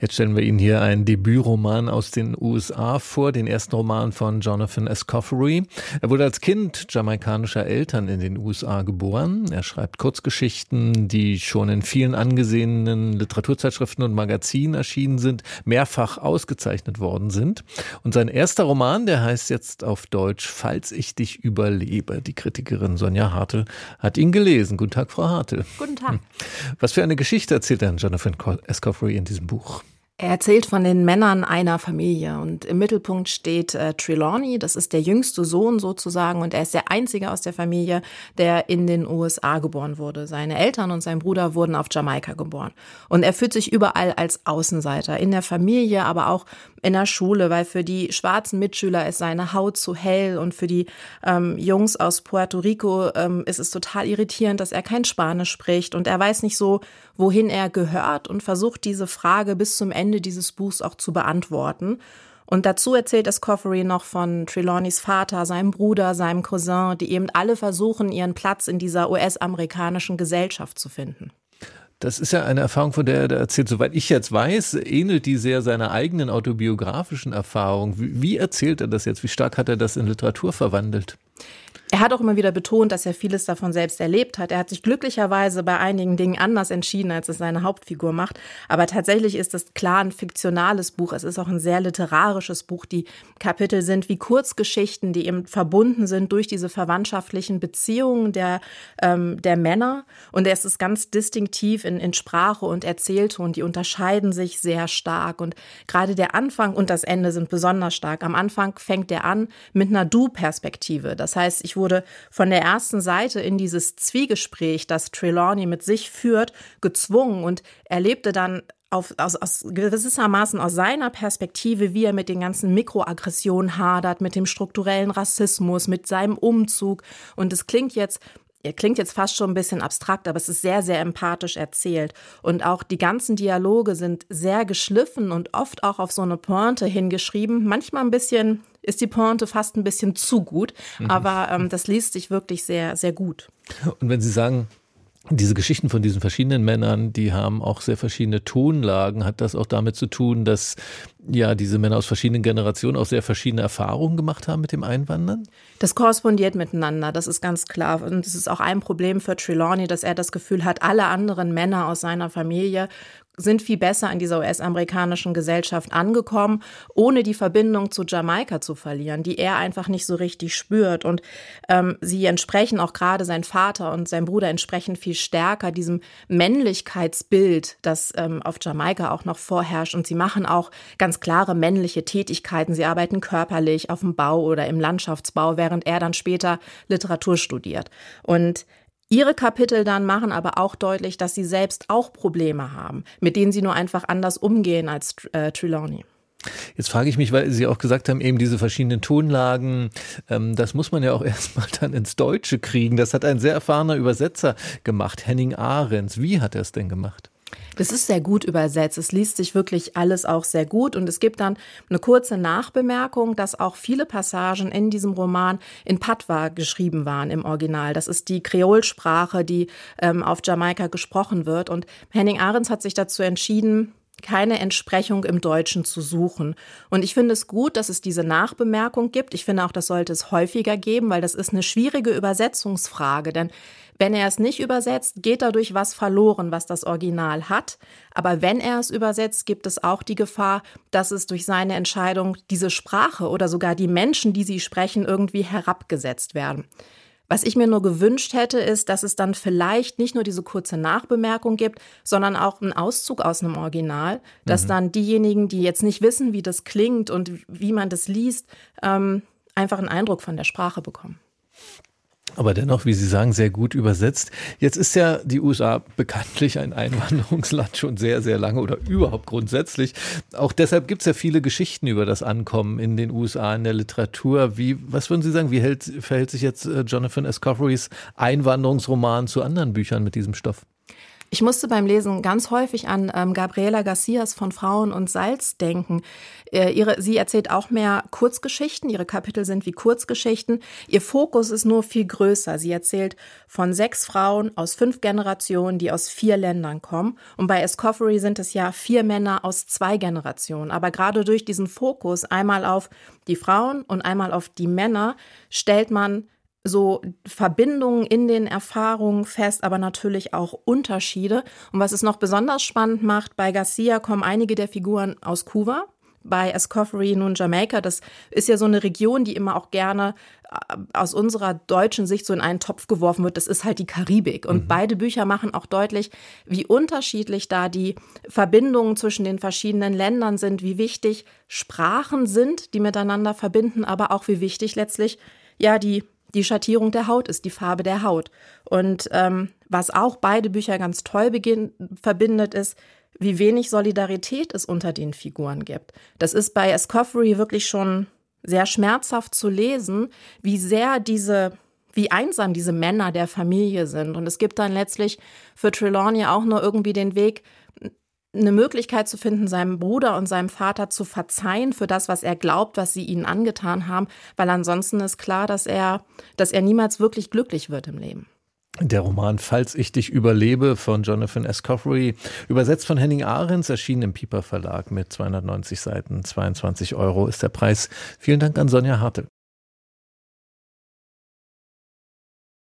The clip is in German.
Jetzt stellen wir Ihnen hier einen Debütroman aus den USA vor, den ersten Roman von Jonathan Escoffery. Er wurde als Kind jamaikanischer Eltern in den USA geboren. Er schreibt Kurzgeschichten, die schon in vielen angesehenen Literaturzeitschriften und Magazinen erschienen sind, mehrfach ausgezeichnet worden sind. Und sein erster Roman, der heißt jetzt auf Deutsch Falls ich dich überlebe. Die Kritikerin Sonja Hartel hat ihn gelesen. Guten Tag, Frau Hartel. Guten Tag. Was für eine Geschichte erzählt denn Jonathan Escoffery in diesem Buch? Er erzählt von den Männern einer Familie und im Mittelpunkt steht äh, Trelawney, das ist der jüngste Sohn sozusagen und er ist der einzige aus der Familie, der in den USA geboren wurde. Seine Eltern und sein Bruder wurden auf Jamaika geboren und er fühlt sich überall als Außenseiter, in der Familie, aber auch in der Schule, weil für die schwarzen Mitschüler ist seine Haut zu hell und für die ähm, Jungs aus Puerto Rico ähm, ist es total irritierend, dass er kein Spanisch spricht und er weiß nicht so, wohin er gehört und versucht diese Frage bis zum Ende dieses Buchs auch zu beantworten. Und dazu erzählt Escoffery noch von Trelawneys Vater, seinem Bruder, seinem Cousin, die eben alle versuchen, ihren Platz in dieser US-amerikanischen Gesellschaft zu finden. Das ist ja eine Erfahrung, von der er erzählt. Soweit ich jetzt weiß, ähnelt die sehr seiner eigenen autobiografischen Erfahrung. Wie, wie erzählt er das jetzt? Wie stark hat er das in Literatur verwandelt? Er hat auch immer wieder betont, dass er vieles davon selbst erlebt hat. Er hat sich glücklicherweise bei einigen Dingen anders entschieden, als es seine Hauptfigur macht. Aber tatsächlich ist es klar ein fiktionales Buch. Es ist auch ein sehr literarisches Buch. Die Kapitel sind wie Kurzgeschichten, die eben verbunden sind durch diese verwandtschaftlichen Beziehungen der, ähm, der Männer. Und es ist ganz distinktiv in, in Sprache und Erzählton. Die unterscheiden sich sehr stark. Und gerade der Anfang und das Ende sind besonders stark. Am Anfang fängt er an mit einer Du-Perspektive. Das heißt, ich wurde von der ersten Seite in dieses Zwiegespräch, das Trelawney mit sich führt, gezwungen und erlebte dann auf, aus, aus gewissermaßen aus seiner Perspektive, wie er mit den ganzen Mikroaggressionen hadert, mit dem strukturellen Rassismus, mit seinem Umzug. Und es klingt jetzt klingt jetzt fast schon ein bisschen abstrakt, aber es ist sehr, sehr empathisch erzählt. Und auch die ganzen Dialoge sind sehr geschliffen und oft auch auf so eine Pointe hingeschrieben. Manchmal ein bisschen, ist die Pointe fast ein bisschen zu gut, mhm. aber ähm, das liest sich wirklich sehr, sehr gut. Und wenn Sie sagen, diese Geschichten von diesen verschiedenen Männern, die haben auch sehr verschiedene Tonlagen. Hat das auch damit zu tun, dass ja diese Männer aus verschiedenen Generationen auch sehr verschiedene Erfahrungen gemacht haben mit dem Einwandern? Das korrespondiert miteinander, das ist ganz klar. Und es ist auch ein Problem für Trelawney, dass er das Gefühl hat, alle anderen Männer aus seiner Familie sind viel besser in dieser US-amerikanischen Gesellschaft angekommen, ohne die Verbindung zu Jamaika zu verlieren, die er einfach nicht so richtig spürt. Und ähm, sie entsprechen auch gerade sein Vater und sein Bruder entsprechen viel stärker diesem Männlichkeitsbild, das ähm, auf Jamaika auch noch vorherrscht. Und sie machen auch ganz klare männliche Tätigkeiten. Sie arbeiten körperlich auf dem Bau oder im Landschaftsbau, während er dann später Literatur studiert. Und Ihre Kapitel dann machen aber auch deutlich, dass sie selbst auch Probleme haben, mit denen sie nur einfach anders umgehen als äh, Trelawney. Jetzt frage ich mich, weil Sie auch gesagt haben, eben diese verschiedenen Tonlagen, ähm, das muss man ja auch erstmal dann ins Deutsche kriegen. Das hat ein sehr erfahrener Übersetzer gemacht, Henning Ahrens. Wie hat er es denn gemacht? Das ist sehr gut übersetzt. Es liest sich wirklich alles auch sehr gut. Und es gibt dann eine kurze Nachbemerkung, dass auch viele Passagen in diesem Roman in Patwa geschrieben waren im Original. Das ist die Kreolsprache, die ähm, auf Jamaika gesprochen wird. Und Henning Ahrens hat sich dazu entschieden, keine Entsprechung im Deutschen zu suchen. Und ich finde es gut, dass es diese Nachbemerkung gibt. Ich finde auch, das sollte es häufiger geben, weil das ist eine schwierige Übersetzungsfrage. Denn wenn er es nicht übersetzt, geht dadurch was verloren, was das Original hat. Aber wenn er es übersetzt, gibt es auch die Gefahr, dass es durch seine Entscheidung diese Sprache oder sogar die Menschen, die sie sprechen, irgendwie herabgesetzt werden. Was ich mir nur gewünscht hätte, ist, dass es dann vielleicht nicht nur diese kurze Nachbemerkung gibt, sondern auch einen Auszug aus einem Original, dass mhm. dann diejenigen, die jetzt nicht wissen, wie das klingt und wie man das liest, ähm, einfach einen Eindruck von der Sprache bekommen aber dennoch, wie Sie sagen, sehr gut übersetzt. Jetzt ist ja die USA bekanntlich ein Einwanderungsland schon sehr, sehr lange oder überhaupt grundsätzlich. Auch deshalb gibt es ja viele Geschichten über das Ankommen in den USA in der Literatur. Wie, was würden Sie sagen, wie hält, verhält sich jetzt äh, Jonathan Escofferys Einwanderungsroman zu anderen Büchern mit diesem Stoff? Ich musste beim Lesen ganz häufig an ähm, Gabriela Garcias von Frauen und Salz denken. Äh, ihre, sie erzählt auch mehr Kurzgeschichten. Ihre Kapitel sind wie Kurzgeschichten. Ihr Fokus ist nur viel größer. Sie erzählt von sechs Frauen aus fünf Generationen, die aus vier Ländern kommen. Und bei Escoffery sind es ja vier Männer aus zwei Generationen. Aber gerade durch diesen Fokus einmal auf die Frauen und einmal auf die Männer stellt man so Verbindungen in den Erfahrungen fest, aber natürlich auch Unterschiede. Und was es noch besonders spannend macht, bei Garcia kommen einige der Figuren aus Kuba, bei Escoffery nun Jamaika. Das ist ja so eine Region, die immer auch gerne äh, aus unserer deutschen Sicht so in einen Topf geworfen wird. Das ist halt die Karibik. Und mhm. beide Bücher machen auch deutlich, wie unterschiedlich da die Verbindungen zwischen den verschiedenen Ländern sind, wie wichtig Sprachen sind, die miteinander verbinden, aber auch wie wichtig letztlich ja die die Schattierung der Haut ist, die Farbe der Haut. Und ähm, was auch beide Bücher ganz toll verbindet, ist, wie wenig Solidarität es unter den Figuren gibt. Das ist bei Escoffery wirklich schon sehr schmerzhaft zu lesen, wie sehr diese, wie einsam diese Männer der Familie sind. Und es gibt dann letztlich für Trelawney auch nur irgendwie den Weg, eine Möglichkeit zu finden, seinem Bruder und seinem Vater zu verzeihen für das, was er glaubt, was sie ihnen angetan haben, weil ansonsten ist klar, dass er, dass er niemals wirklich glücklich wird im Leben. Der Roman Falls ich dich überlebe von Jonathan Escoffery, übersetzt von Henning Ahrens, erschienen im Piper Verlag mit 290 Seiten, 22 Euro ist der Preis. Vielen Dank an Sonja Hartel.